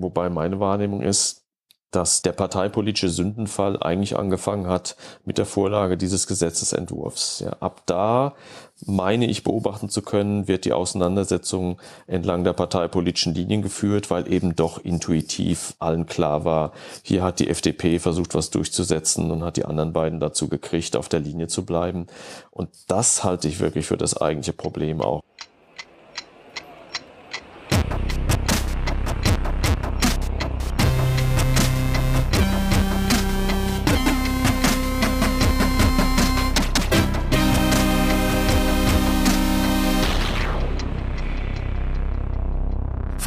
Wobei meine Wahrnehmung ist, dass der parteipolitische Sündenfall eigentlich angefangen hat mit der Vorlage dieses Gesetzesentwurfs. Ja, ab da meine ich beobachten zu können, wird die Auseinandersetzung entlang der parteipolitischen Linien geführt, weil eben doch intuitiv allen klar war, hier hat die FDP versucht, was durchzusetzen und hat die anderen beiden dazu gekriegt, auf der Linie zu bleiben. Und das halte ich wirklich für das eigentliche Problem auch.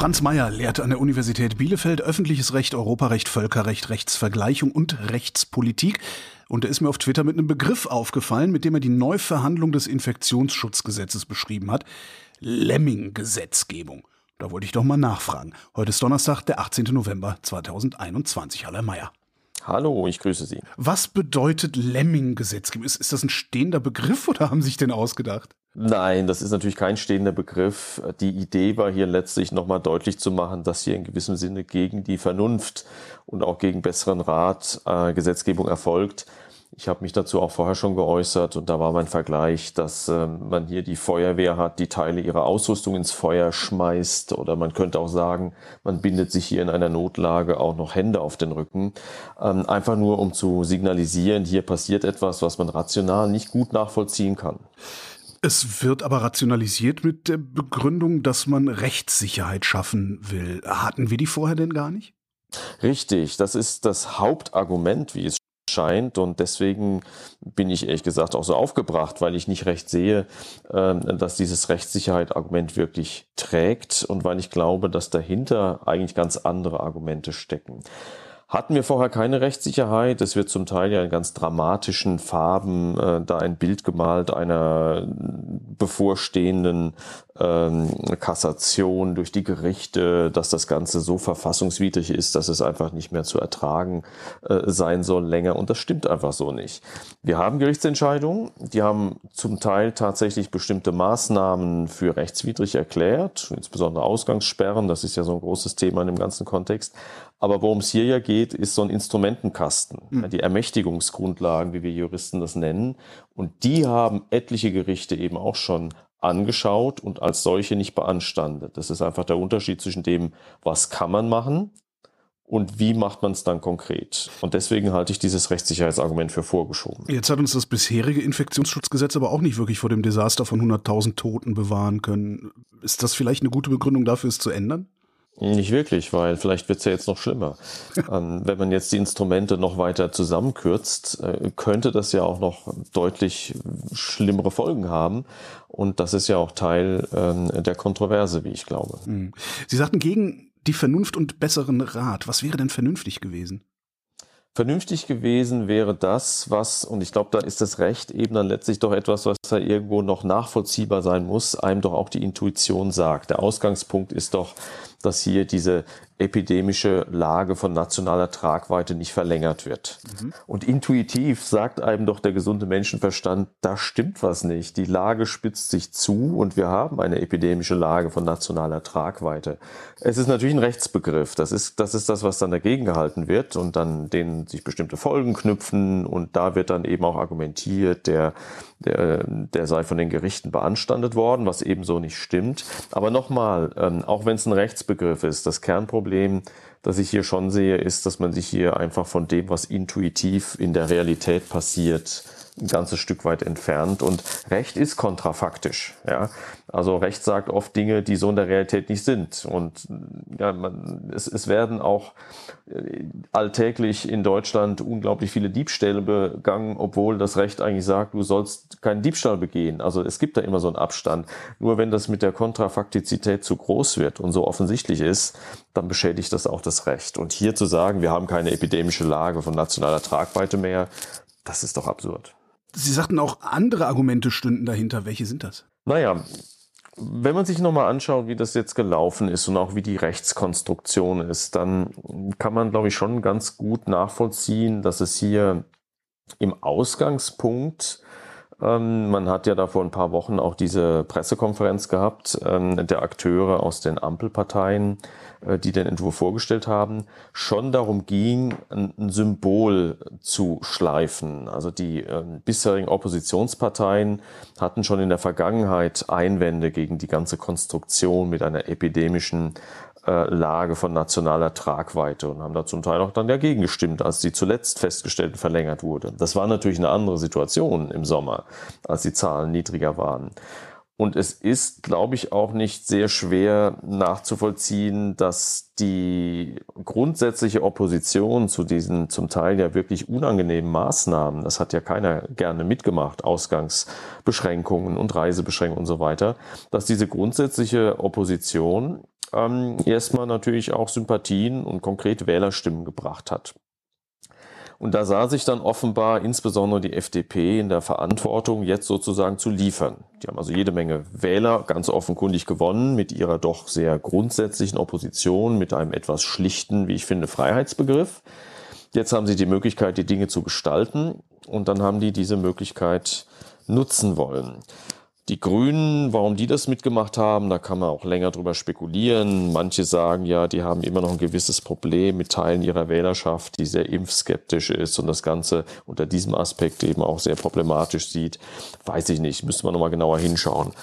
Franz Mayer lehrt an der Universität Bielefeld öffentliches Recht, Europarecht, Völkerrecht, Rechtsvergleichung und Rechtspolitik. Und er ist mir auf Twitter mit einem Begriff aufgefallen, mit dem er die Neuverhandlung des Infektionsschutzgesetzes beschrieben hat. Lemming-Gesetzgebung. Da wollte ich doch mal nachfragen. Heute ist Donnerstag, der 18. November 2021. Herr Mayer. Hallo, ich grüße Sie. Was bedeutet Lemming-Gesetzgebung? Ist, ist das ein stehender Begriff oder haben Sie sich den ausgedacht? Nein, das ist natürlich kein stehender Begriff. Die Idee war hier letztlich nochmal deutlich zu machen, dass hier in gewissem Sinne gegen die Vernunft und auch gegen besseren Rat äh, Gesetzgebung erfolgt. Ich habe mich dazu auch vorher schon geäußert und da war mein Vergleich, dass äh, man hier die Feuerwehr hat, die Teile ihrer Ausrüstung ins Feuer schmeißt oder man könnte auch sagen, man bindet sich hier in einer Notlage auch noch Hände auf den Rücken. Ähm, einfach nur, um zu signalisieren, hier passiert etwas, was man rational nicht gut nachvollziehen kann. Es wird aber rationalisiert mit der Begründung, dass man Rechtssicherheit schaffen will. Hatten wir die vorher denn gar nicht? Richtig, das ist das Hauptargument, wie es scheint. Und deswegen bin ich ehrlich gesagt auch so aufgebracht, weil ich nicht recht sehe, ähm, dass dieses Rechtssicherheit-Argument wirklich trägt und weil ich glaube, dass dahinter eigentlich ganz andere Argumente stecken. Hatten wir vorher keine Rechtssicherheit. Es wird zum Teil ja in ganz dramatischen Farben äh, da ein Bild gemalt einer bevorstehenden ähm, Kassation durch die Gerichte, dass das Ganze so verfassungswidrig ist, dass es einfach nicht mehr zu ertragen äh, sein soll länger. Und das stimmt einfach so nicht. Wir haben Gerichtsentscheidungen, die haben zum Teil tatsächlich bestimmte Maßnahmen für rechtswidrig erklärt, insbesondere Ausgangssperren, das ist ja so ein großes Thema in dem ganzen Kontext. Aber worum es hier ja geht, ist so ein Instrumentenkasten, mhm. die Ermächtigungsgrundlagen, wie wir Juristen das nennen. Und die haben etliche Gerichte eben auch schon angeschaut und als solche nicht beanstandet. Das ist einfach der Unterschied zwischen dem, was kann man machen und wie macht man es dann konkret. Und deswegen halte ich dieses Rechtssicherheitsargument für vorgeschoben. Jetzt hat uns das bisherige Infektionsschutzgesetz aber auch nicht wirklich vor dem Desaster von 100.000 Toten bewahren können. Ist das vielleicht eine gute Begründung dafür, es zu ändern? Nicht wirklich, weil vielleicht wird es ja jetzt noch schlimmer. ähm, wenn man jetzt die Instrumente noch weiter zusammenkürzt, äh, könnte das ja auch noch deutlich schlimmere Folgen haben. Und das ist ja auch Teil ähm, der Kontroverse, wie ich glaube. Hm. Sie sagten gegen die Vernunft und besseren Rat. Was wäre denn vernünftig gewesen? Vernünftig gewesen wäre das, was, und ich glaube, da ist das Recht eben dann letztlich doch etwas, was da irgendwo noch nachvollziehbar sein muss, einem doch auch die Intuition sagt. Der Ausgangspunkt ist doch, dass hier diese epidemische Lage von nationaler Tragweite nicht verlängert wird. Mhm. Und intuitiv sagt einem doch der gesunde Menschenverstand, da stimmt was nicht. Die Lage spitzt sich zu und wir haben eine epidemische Lage von nationaler Tragweite. Es ist natürlich ein Rechtsbegriff. Das ist, das ist das, was dann dagegen gehalten wird und dann denen sich bestimmte Folgen knüpfen und da wird dann eben auch argumentiert, der, der, der sei von den Gerichten beanstandet worden, was ebenso nicht stimmt. Aber nochmal, ähm, auch wenn es ein Rechtsbegriff ist, das Kernproblem Problem, das ich hier schon sehe, ist, dass man sich hier einfach von dem, was intuitiv in der Realität passiert, ein ganzes Stück weit entfernt. Und Recht ist kontrafaktisch. Ja? Also Recht sagt oft Dinge, die so in der Realität nicht sind. Und ja, man, es, es werden auch äh, alltäglich in Deutschland unglaublich viele Diebstähle begangen, obwohl das Recht eigentlich sagt, du sollst keinen Diebstahl begehen. Also es gibt da immer so einen Abstand. Nur wenn das mit der Kontrafaktizität zu groß wird und so offensichtlich ist, dann beschädigt das auch das Recht. Und hier zu sagen, wir haben keine epidemische Lage von nationaler Tragweite mehr, das ist doch absurd. Sie sagten auch, andere Argumente stünden dahinter. Welche sind das? Naja, wenn man sich nochmal anschaut, wie das jetzt gelaufen ist und auch wie die Rechtskonstruktion ist, dann kann man, glaube ich, schon ganz gut nachvollziehen, dass es hier im Ausgangspunkt man hat ja da vor ein paar Wochen auch diese Pressekonferenz gehabt ähm, der Akteure aus den Ampelparteien, äh, die den Entwurf vorgestellt haben, schon darum ging, ein, Symbol zu schleifen. Also die äh, bisherigen Oppositionsparteien hatten schon in der Vergangenheit Einwände gegen die ganze Konstruktion mit einer epidemischen Lage von nationaler Tragweite und haben da zum Teil auch dann dagegen gestimmt, als die zuletzt festgestellten verlängert wurde. Das war natürlich eine andere Situation im Sommer, als die Zahlen niedriger waren. Und es ist, glaube ich, auch nicht sehr schwer nachzuvollziehen, dass die grundsätzliche Opposition zu diesen zum Teil ja wirklich unangenehmen Maßnahmen, das hat ja keiner gerne mitgemacht, Ausgangsbeschränkungen und Reisebeschränkungen und so weiter, dass diese grundsätzliche Opposition ähm, erstmal natürlich auch Sympathien und konkret Wählerstimmen gebracht hat. Und da sah sich dann offenbar insbesondere die FDP in der Verantwortung, jetzt sozusagen zu liefern. Die haben also jede Menge Wähler ganz offenkundig gewonnen mit ihrer doch sehr grundsätzlichen Opposition, mit einem etwas schlichten, wie ich finde, Freiheitsbegriff. Jetzt haben sie die Möglichkeit, die Dinge zu gestalten und dann haben die diese Möglichkeit nutzen wollen. Die Grünen, warum die das mitgemacht haben, da kann man auch länger drüber spekulieren. Manche sagen ja, die haben immer noch ein gewisses Problem mit Teilen ihrer Wählerschaft, die sehr impfskeptisch ist und das Ganze unter diesem Aspekt eben auch sehr problematisch sieht. Weiß ich nicht, müsste man nochmal genauer hinschauen.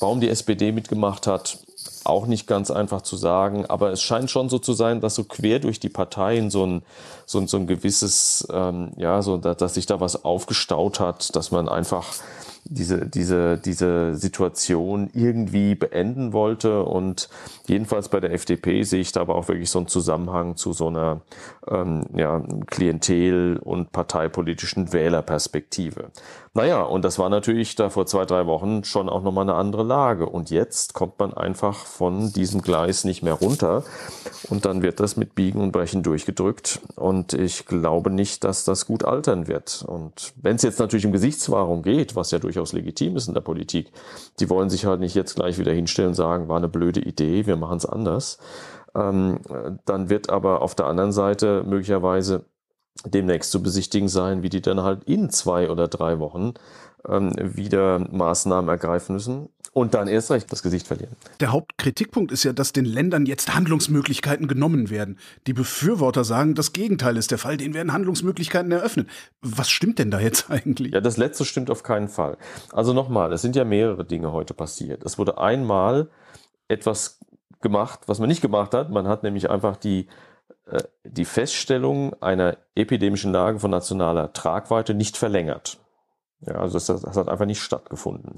Warum die SPD mitgemacht hat, auch nicht ganz einfach zu sagen, aber es scheint schon so zu sein, dass so quer durch die Parteien so ein, so ein, so ein gewisses, ähm, ja, so, dass, dass sich da was aufgestaut hat, dass man einfach diese, diese, diese Situation irgendwie beenden wollte. Und jedenfalls bei der FDP sehe ich da aber auch wirklich so einen Zusammenhang zu so einer ähm, ja, Klientel- und parteipolitischen Wählerperspektive. Naja, und das war natürlich da vor zwei, drei Wochen schon auch nochmal eine andere Lage. Und jetzt kommt man einfach von diesem Gleis nicht mehr runter. Und dann wird das mit Biegen und Brechen durchgedrückt. Und ich glaube nicht, dass das gut altern wird. Und wenn es jetzt natürlich um Gesichtswahrung geht, was ja durchaus legitim ist in der Politik, die wollen sich halt nicht jetzt gleich wieder hinstellen und sagen, war eine blöde Idee, wir machen es anders. Ähm, dann wird aber auf der anderen Seite möglicherweise demnächst zu besichtigen sein, wie die dann halt in zwei oder drei Wochen ähm, wieder Maßnahmen ergreifen müssen und dann erst recht das Gesicht verlieren. Der Hauptkritikpunkt ist ja, dass den Ländern jetzt Handlungsmöglichkeiten genommen werden. Die Befürworter sagen, das Gegenteil ist der Fall, denen werden Handlungsmöglichkeiten eröffnet. Was stimmt denn da jetzt eigentlich? Ja, das letzte stimmt auf keinen Fall. Also nochmal, es sind ja mehrere Dinge heute passiert. Es wurde einmal etwas gemacht, was man nicht gemacht hat. Man hat nämlich einfach die äh, die Feststellung einer epidemischen Lage von nationaler Tragweite nicht verlängert. Ja, also das, das hat einfach nicht stattgefunden.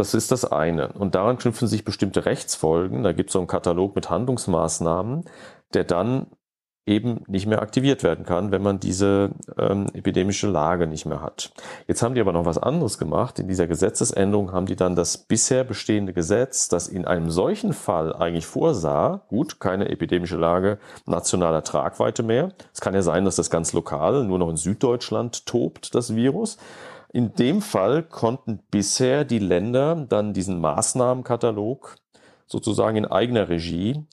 Das ist das eine. Und daran knüpfen sich bestimmte Rechtsfolgen. Da gibt es so einen Katalog mit Handlungsmaßnahmen, der dann eben nicht mehr aktiviert werden kann, wenn man diese ähm, epidemische Lage nicht mehr hat. Jetzt haben die aber noch was anderes gemacht. In dieser Gesetzesänderung haben die dann das bisher bestehende Gesetz, das in einem solchen Fall eigentlich vorsah, gut, keine epidemische Lage nationaler Tragweite mehr. Es kann ja sein, dass das ganz lokal nur noch in Süddeutschland tobt, das Virus. In dem Fall konnten bisher die Länder dann diesen Maßnahmenkatalog sozusagen in eigener Regie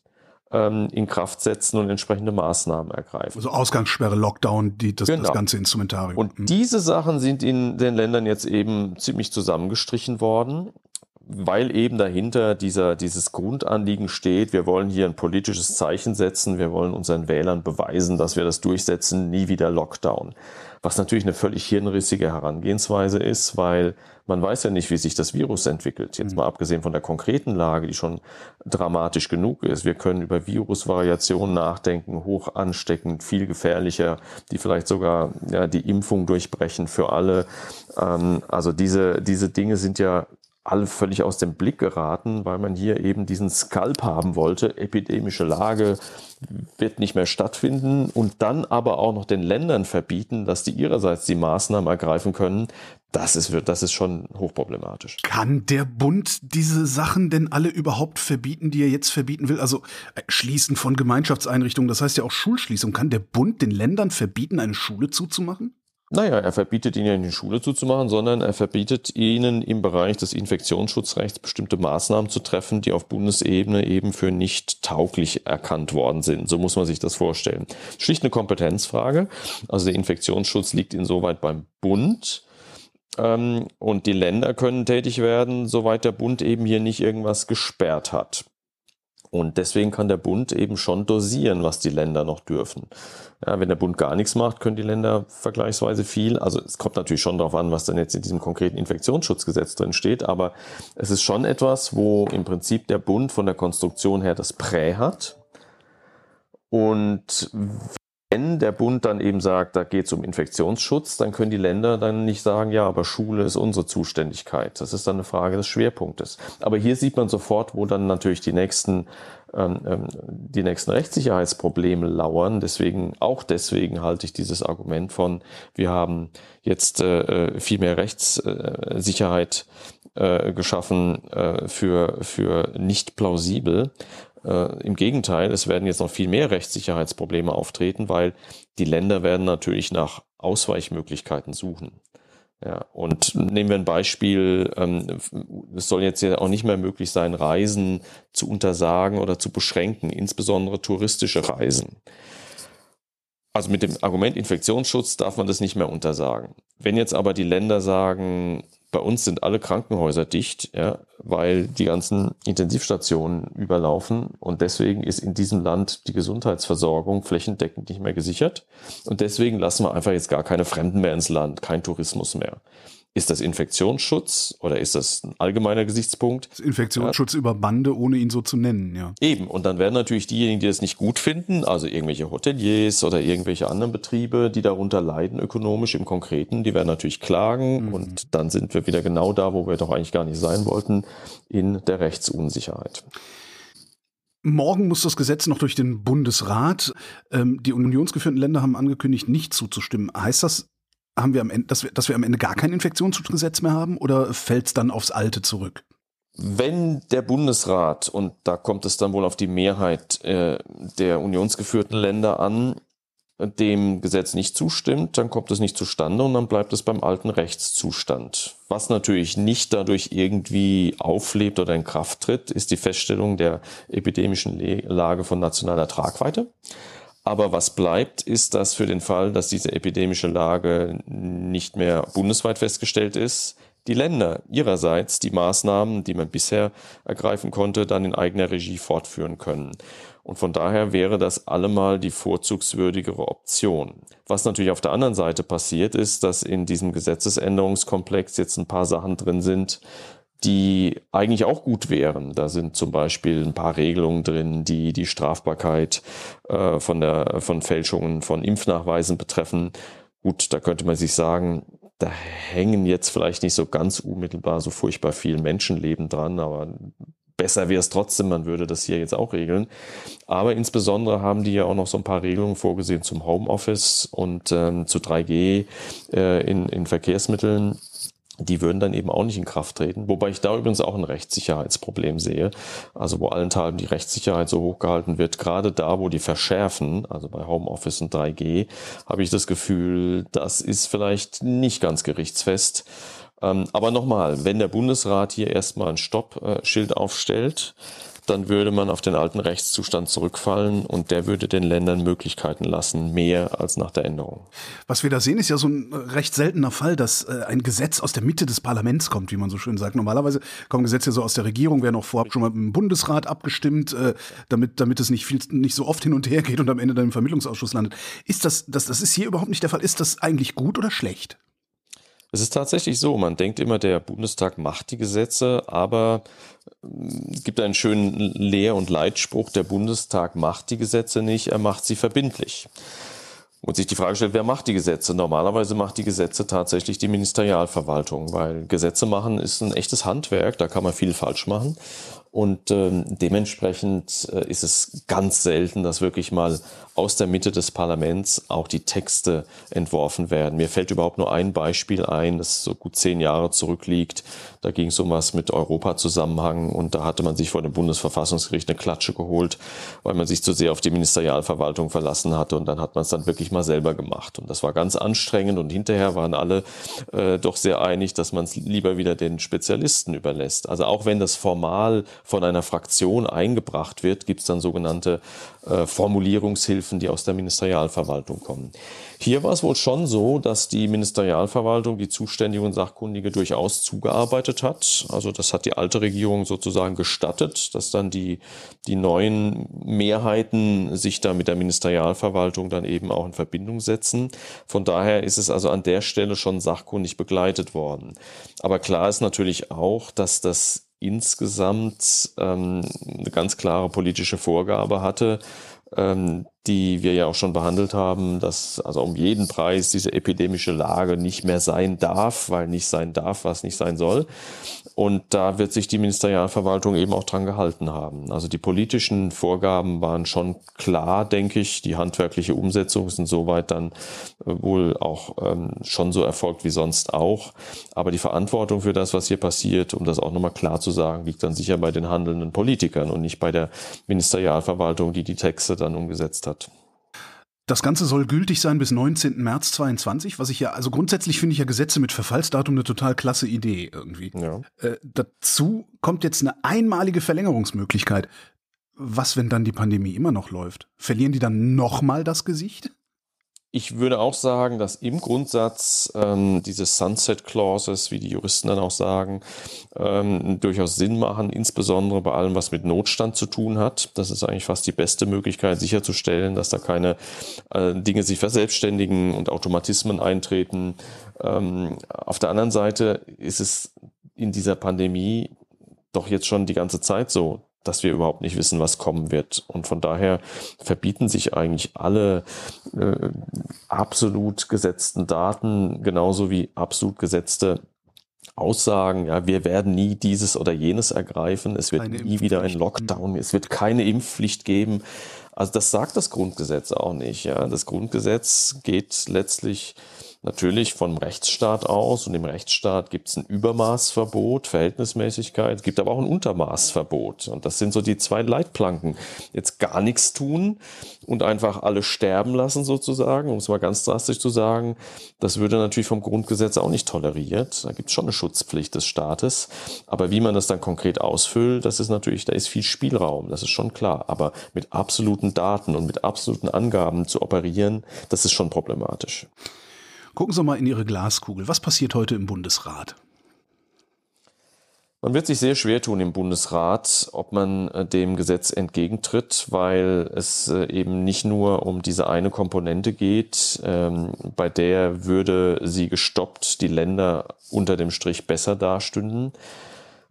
ähm, in Kraft setzen und entsprechende Maßnahmen ergreifen. Also Ausgangssperre, Lockdown, die, das, genau. das ganze Instrumentarium. Und mhm. diese Sachen sind in den Ländern jetzt eben ziemlich zusammengestrichen worden weil eben dahinter dieser, dieses Grundanliegen steht, wir wollen hier ein politisches Zeichen setzen, wir wollen unseren Wählern beweisen, dass wir das durchsetzen, nie wieder Lockdown. Was natürlich eine völlig hirnrissige Herangehensweise ist, weil man weiß ja nicht, wie sich das Virus entwickelt. Jetzt mhm. mal abgesehen von der konkreten Lage, die schon dramatisch genug ist. Wir können über Virusvariationen nachdenken, hoch ansteckend, viel gefährlicher, die vielleicht sogar ja, die Impfung durchbrechen für alle. Ähm, also diese, diese Dinge sind ja alle völlig aus dem Blick geraten, weil man hier eben diesen Skalp haben wollte. Epidemische Lage wird nicht mehr stattfinden und dann aber auch noch den Ländern verbieten, dass die ihrerseits die Maßnahmen ergreifen können. Das ist, das ist schon hochproblematisch. Kann der Bund diese Sachen denn alle überhaupt verbieten, die er jetzt verbieten will? Also äh, Schließen von Gemeinschaftseinrichtungen, das heißt ja auch Schulschließung. Kann der Bund den Ländern verbieten, eine Schule zuzumachen? Naja, er verbietet ihnen ja nicht die Schule zuzumachen, sondern er verbietet ihnen im Bereich des Infektionsschutzrechts bestimmte Maßnahmen zu treffen, die auf Bundesebene eben für nicht tauglich erkannt worden sind. So muss man sich das vorstellen. Schlicht eine Kompetenzfrage. Also der Infektionsschutz liegt insoweit beim Bund. Ähm, und die Länder können tätig werden, soweit der Bund eben hier nicht irgendwas gesperrt hat. Und deswegen kann der Bund eben schon dosieren, was die Länder noch dürfen. Ja, wenn der Bund gar nichts macht, können die Länder vergleichsweise viel. Also es kommt natürlich schon darauf an, was dann jetzt in diesem konkreten Infektionsschutzgesetz drin steht. Aber es ist schon etwas, wo im Prinzip der Bund von der Konstruktion her das Prä hat. Und wenn der Bund dann eben sagt, da geht es um Infektionsschutz, dann können die Länder dann nicht sagen, ja, aber Schule ist unsere Zuständigkeit. Das ist dann eine Frage des Schwerpunktes. Aber hier sieht man sofort, wo dann natürlich die nächsten, ähm, ähm die nächsten Rechtssicherheitsprobleme lauern. Deswegen, auch deswegen halte ich dieses Argument von, wir haben jetzt äh, äh viel mehr Rechtssicherheit äh, geschaffen äh, für, für nicht plausibel äh, Im Gegenteil, es werden jetzt noch viel mehr Rechtssicherheitsprobleme auftreten, weil die Länder werden natürlich nach Ausweichmöglichkeiten suchen. Ja, und nehmen wir ein Beispiel, ähm, es soll jetzt ja auch nicht mehr möglich sein, Reisen zu untersagen oder zu beschränken, insbesondere touristische Reisen. Also mit dem Argument Infektionsschutz darf man das nicht mehr untersagen. Wenn jetzt aber die Länder sagen, bei uns sind alle Krankenhäuser dicht, ja, weil die ganzen Intensivstationen überlaufen und deswegen ist in diesem Land die Gesundheitsversorgung flächendeckend nicht mehr gesichert und deswegen lassen wir einfach jetzt gar keine Fremden mehr ins Land, kein Tourismus mehr. Ist das Infektionsschutz oder ist das ein allgemeiner Gesichtspunkt? Infektionsschutz ja. über Bande, ohne ihn so zu nennen, ja. Eben. Und dann werden natürlich diejenigen, die das nicht gut finden, also irgendwelche Hoteliers oder irgendwelche anderen Betriebe, die darunter leiden ökonomisch im Konkreten, die werden natürlich klagen. Mhm. Und dann sind wir wieder genau da, wo wir doch eigentlich gar nicht sein wollten, in der Rechtsunsicherheit. Morgen muss das Gesetz noch durch den Bundesrat. Ähm, die unionsgeführten Länder haben angekündigt, nicht zuzustimmen. Heißt das, haben wir am Ende, dass wir, dass wir am Ende gar kein Infektionsschutzgesetz mehr haben oder fällt es dann aufs Alte zurück? Wenn der Bundesrat, und da kommt es dann wohl auf die Mehrheit äh, der unionsgeführten Länder an, dem Gesetz nicht zustimmt, dann kommt es nicht zustande und dann bleibt es beim alten Rechtszustand. Was natürlich nicht dadurch irgendwie auflebt oder in Kraft tritt, ist die Feststellung der epidemischen Lage von nationaler Tragweite. Aber was bleibt, ist, dass für den Fall, dass diese epidemische Lage nicht mehr bundesweit festgestellt ist, die Länder ihrerseits die Maßnahmen, die man bisher ergreifen konnte, dann in eigener Regie fortführen können. Und von daher wäre das allemal die vorzugswürdigere Option. Was natürlich auf der anderen Seite passiert ist, dass in diesem Gesetzesänderungskomplex jetzt ein paar Sachen drin sind, die eigentlich auch gut wären. Da sind zum Beispiel ein paar Regelungen drin, die die Strafbarkeit äh, von, der, von Fälschungen von Impfnachweisen betreffen. Gut, da könnte man sich sagen, da hängen jetzt vielleicht nicht so ganz unmittelbar so furchtbar viel Menschenleben dran, aber besser wäre es trotzdem, man würde das hier jetzt auch regeln. Aber insbesondere haben die ja auch noch so ein paar Regelungen vorgesehen zum Homeoffice und ähm, zu 3G äh, in, in Verkehrsmitteln die würden dann eben auch nicht in Kraft treten. Wobei ich da übrigens auch ein Rechtssicherheitsproblem sehe. Also wo allenthalben die Rechtssicherheit so hochgehalten wird, gerade da, wo die verschärfen, also bei Homeoffice und 3G, habe ich das Gefühl, das ist vielleicht nicht ganz gerichtsfest. Ähm, aber nochmal, wenn der Bundesrat hier erstmal ein Stoppschild aufstellt, dann würde man auf den alten Rechtszustand zurückfallen und der würde den Ländern Möglichkeiten lassen, mehr als nach der Änderung. Was wir da sehen, ist ja so ein recht seltener Fall, dass äh, ein Gesetz aus der Mitte des Parlaments kommt, wie man so schön sagt. Normalerweise kommen Gesetze so aus der Regierung, werden auch vorab schon mal im Bundesrat abgestimmt, äh, damit, damit es nicht viel, nicht so oft hin und her geht und am Ende dann im Vermittlungsausschuss landet. Ist das, das, das ist hier überhaupt nicht der Fall. Ist das eigentlich gut oder schlecht? Es ist tatsächlich so, man denkt immer, der Bundestag macht die Gesetze, aber es gibt einen schönen Lehr- und Leitspruch, der Bundestag macht die Gesetze nicht, er macht sie verbindlich. Und sich die Frage stellt, wer macht die Gesetze? Normalerweise macht die Gesetze tatsächlich die Ministerialverwaltung, weil Gesetze machen ist ein echtes Handwerk, da kann man viel falsch machen. Und ähm, dementsprechend äh, ist es ganz selten, dass wirklich mal aus der Mitte des Parlaments auch die Texte entworfen werden. Mir fällt überhaupt nur ein Beispiel ein, das so gut zehn Jahre zurückliegt. Da ging es um was mit Europa-Zusammenhang und da hatte man sich vor dem Bundesverfassungsgericht eine Klatsche geholt, weil man sich zu sehr auf die Ministerialverwaltung verlassen hatte und dann hat man es dann wirklich mal selber gemacht. Und das war ganz anstrengend und hinterher waren alle äh, doch sehr einig, dass man es lieber wieder den Spezialisten überlässt. Also auch wenn das formal von einer Fraktion eingebracht wird, gibt es dann sogenannte äh, Formulierungshilfen, die aus der Ministerialverwaltung kommen. Hier war es wohl schon so, dass die Ministerialverwaltung die zuständige und Sachkundige durchaus zugearbeitet hat. Also das hat die alte Regierung sozusagen gestattet, dass dann die, die neuen Mehrheiten sich da mit der Ministerialverwaltung dann eben auch in Verbindung setzen. Von daher ist es also an der Stelle schon sachkundig begleitet worden. Aber klar ist natürlich auch, dass das insgesamt ähm, eine ganz klare politische Vorgabe hatte, ähm, die wir ja auch schon behandelt haben, dass also um jeden Preis diese epidemische Lage nicht mehr sein darf, weil nicht sein darf, was nicht sein soll. Und da wird sich die Ministerialverwaltung eben auch dran gehalten haben. Also die politischen Vorgaben waren schon klar, denke ich. Die handwerkliche Umsetzung ist insoweit dann äh, wohl auch ähm, schon so erfolgt wie sonst auch. Aber die Verantwortung für das, was hier passiert, um das auch nochmal klar zu sagen, liegt dann sicher bei den handelnden Politikern und nicht bei der Ministerialverwaltung, die die Texte dann umgesetzt hat. Das Ganze soll gültig sein bis 19. März 22, was ich ja, also grundsätzlich finde ich ja Gesetze mit Verfallsdatum eine total klasse Idee irgendwie. Ja. Äh, dazu kommt jetzt eine einmalige Verlängerungsmöglichkeit. Was, wenn dann die Pandemie immer noch läuft? Verlieren die dann nochmal das Gesicht? Ich würde auch sagen, dass im Grundsatz ähm, diese Sunset Clauses, wie die Juristen dann auch sagen, ähm, durchaus Sinn machen, insbesondere bei allem, was mit Notstand zu tun hat. Das ist eigentlich fast die beste Möglichkeit, sicherzustellen, dass da keine äh, Dinge sich verselbstständigen und Automatismen eintreten. Ähm, auf der anderen Seite ist es in dieser Pandemie doch jetzt schon die ganze Zeit so, dass wir überhaupt nicht wissen, was kommen wird. Und von daher verbieten sich eigentlich alle äh, absolut gesetzten Daten genauso wie absolut gesetzte Aussagen, ja, wir werden nie dieses oder jenes ergreifen, es wird keine nie wieder ein Lockdown, es wird keine Impfpflicht geben. Also das sagt das Grundgesetz auch nicht. Ja. Das Grundgesetz geht letztlich natürlich vom Rechtsstaat aus und im Rechtsstaat gibt es ein Übermaßverbot, Verhältnismäßigkeit, es gibt aber auch ein Untermaßverbot. Und das sind so die zwei Leitplanken. Jetzt gar nichts tun und einfach alle sterben lassen sozusagen, um es mal ganz drastisch zu sagen, das würde natürlich vom Grundgesetz auch nicht toleriert. Da gibt es schon eine Schutzpflicht des Staates. Aber wie man das dann konkret ausfüllt, das ist natürlich, da ist viel Spielraum, das ist schon klar. Aber mit absoluten Daten und mit absoluten Angaben zu operieren, das ist schon problematisch. Gucken Sie mal in Ihre Glaskugel. Was passiert heute im Bundesrat? Man wird sich sehr schwer tun im Bundesrat, ob man äh, dem Gesetz entgegentritt, weil es äh, eben nicht nur um diese eine Komponente geht, ähm, bei der würde sie gestoppt die Länder unter dem Strich besser dastünden.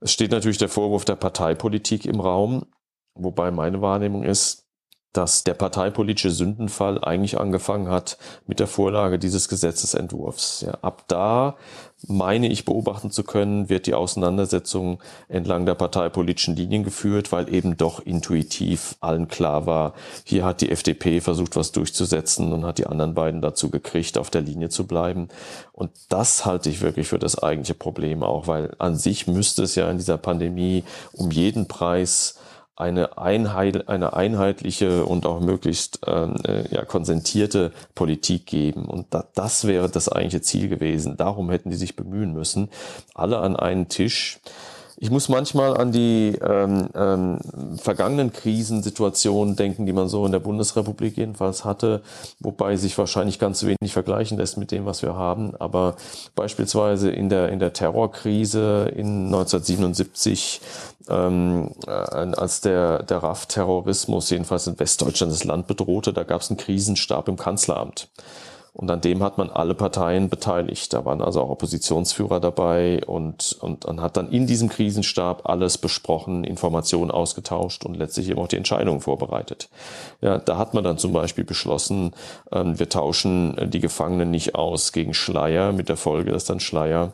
Es steht natürlich der Vorwurf der Parteipolitik im Raum, wobei meine Wahrnehmung ist, dass der parteipolitische Sündenfall eigentlich angefangen hat mit der Vorlage dieses Gesetzesentwurfs. Ja, ab da meine ich beobachten zu können, wird die Auseinandersetzung entlang der parteipolitischen Linien geführt, weil eben doch intuitiv allen klar war, hier hat die FDP versucht, was durchzusetzen und hat die anderen beiden dazu gekriegt, auf der Linie zu bleiben. Und das halte ich wirklich für das eigentliche Problem auch, weil an sich müsste es ja in dieser Pandemie um jeden Preis eine, Einheit, eine einheitliche und auch möglichst ähm, äh, ja, konsentierte Politik geben. Und da, das wäre das eigentliche Ziel gewesen. Darum hätten die sich bemühen müssen. Alle an einen Tisch. Ich muss manchmal an die ähm, ähm, vergangenen Krisensituationen denken, die man so in der Bundesrepublik jedenfalls hatte, wobei sich wahrscheinlich ganz wenig vergleichen lässt mit dem, was wir haben. Aber beispielsweise in der in der Terrorkrise in 1977, ähm, äh, als der der RAF-Terrorismus jedenfalls in Westdeutschland das Land bedrohte, da gab es einen Krisenstab im Kanzleramt. Und an dem hat man alle Parteien beteiligt. Da waren also auch Oppositionsführer dabei und, und, und hat dann in diesem Krisenstab alles besprochen, Informationen ausgetauscht und letztlich eben auch die Entscheidungen vorbereitet. Ja, da hat man dann zum Beispiel beschlossen, ähm, wir tauschen die Gefangenen nicht aus gegen Schleier, mit der Folge, dass dann Schleier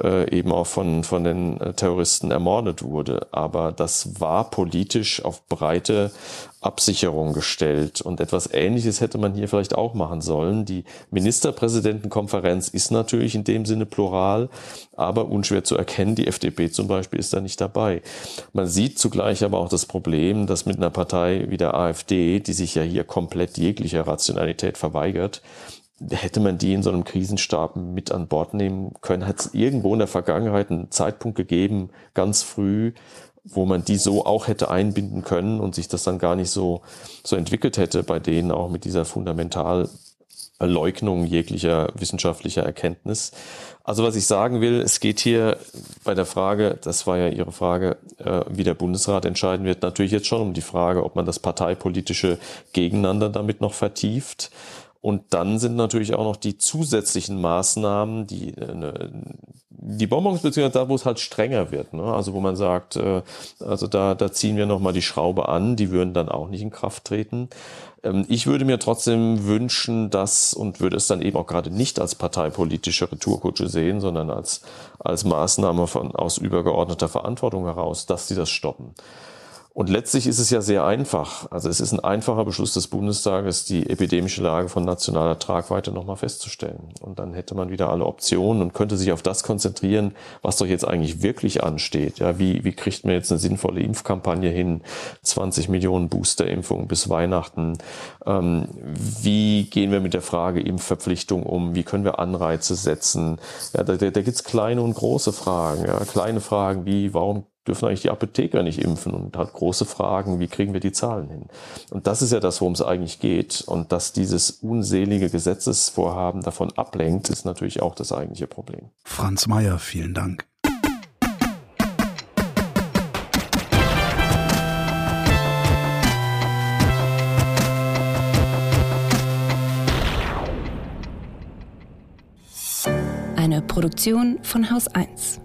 äh, eben auch von, von den äh, Terroristen ermordet wurde. Aber das war politisch auf breite Absicherung gestellt. Und etwas Ähnliches hätte man hier vielleicht auch machen sollen. Die Ministerpräsidentenkonferenz ist natürlich in dem Sinne plural, aber unschwer zu erkennen. Die FDP zum Beispiel ist da nicht dabei. Man sieht zugleich aber auch das Problem, dass mit einer Partei wie der AfD, die sich ja hier komplett jeglicher Rationalität verweigert, hätte man die in so einem Krisenstab mit an Bord nehmen können? Hat es irgendwo in der Vergangenheit einen Zeitpunkt gegeben, ganz früh, wo man die so auch hätte einbinden können und sich das dann gar nicht so, so entwickelt hätte bei denen auch mit dieser Fundamental-Leugnung jeglicher wissenschaftlicher Erkenntnis. Also was ich sagen will, es geht hier bei der Frage, das war ja Ihre Frage, äh, wie der Bundesrat entscheiden wird, natürlich jetzt schon um die Frage, ob man das parteipolitische Gegeneinander damit noch vertieft. Und dann sind natürlich auch noch die zusätzlichen Maßnahmen, die, äh, die Bonbons, beziehungsweise da, wo es halt strenger wird. Ne? Also wo man sagt, äh, also da, da ziehen wir nochmal die Schraube an, die würden dann auch nicht in Kraft treten. Ähm, ich würde mir trotzdem wünschen, dass, und würde es dann eben auch gerade nicht als parteipolitische Retourkutsche sehen, sondern als, als Maßnahme von, aus übergeordneter Verantwortung heraus, dass sie das stoppen. Und letztlich ist es ja sehr einfach. Also es ist ein einfacher Beschluss des Bundestages, die epidemische Lage von nationaler Tragweite nochmal festzustellen. Und dann hätte man wieder alle Optionen und könnte sich auf das konzentrieren, was doch jetzt eigentlich wirklich ansteht. Ja, wie, wie kriegt man jetzt eine sinnvolle Impfkampagne hin? 20 Millionen Boosterimpfungen bis Weihnachten. Ähm, wie gehen wir mit der Frage Impfverpflichtung um? Wie können wir Anreize setzen? Ja, da, da, da gibt es kleine und große Fragen. Ja, kleine Fragen wie, warum dürfen eigentlich die Apotheker nicht impfen und hat große Fragen, wie kriegen wir die Zahlen hin? Und das ist ja das, worum es eigentlich geht. Und dass dieses unselige Gesetzesvorhaben davon ablenkt, ist natürlich auch das eigentliche Problem. Franz Mayer, vielen Dank. Eine Produktion von Haus 1.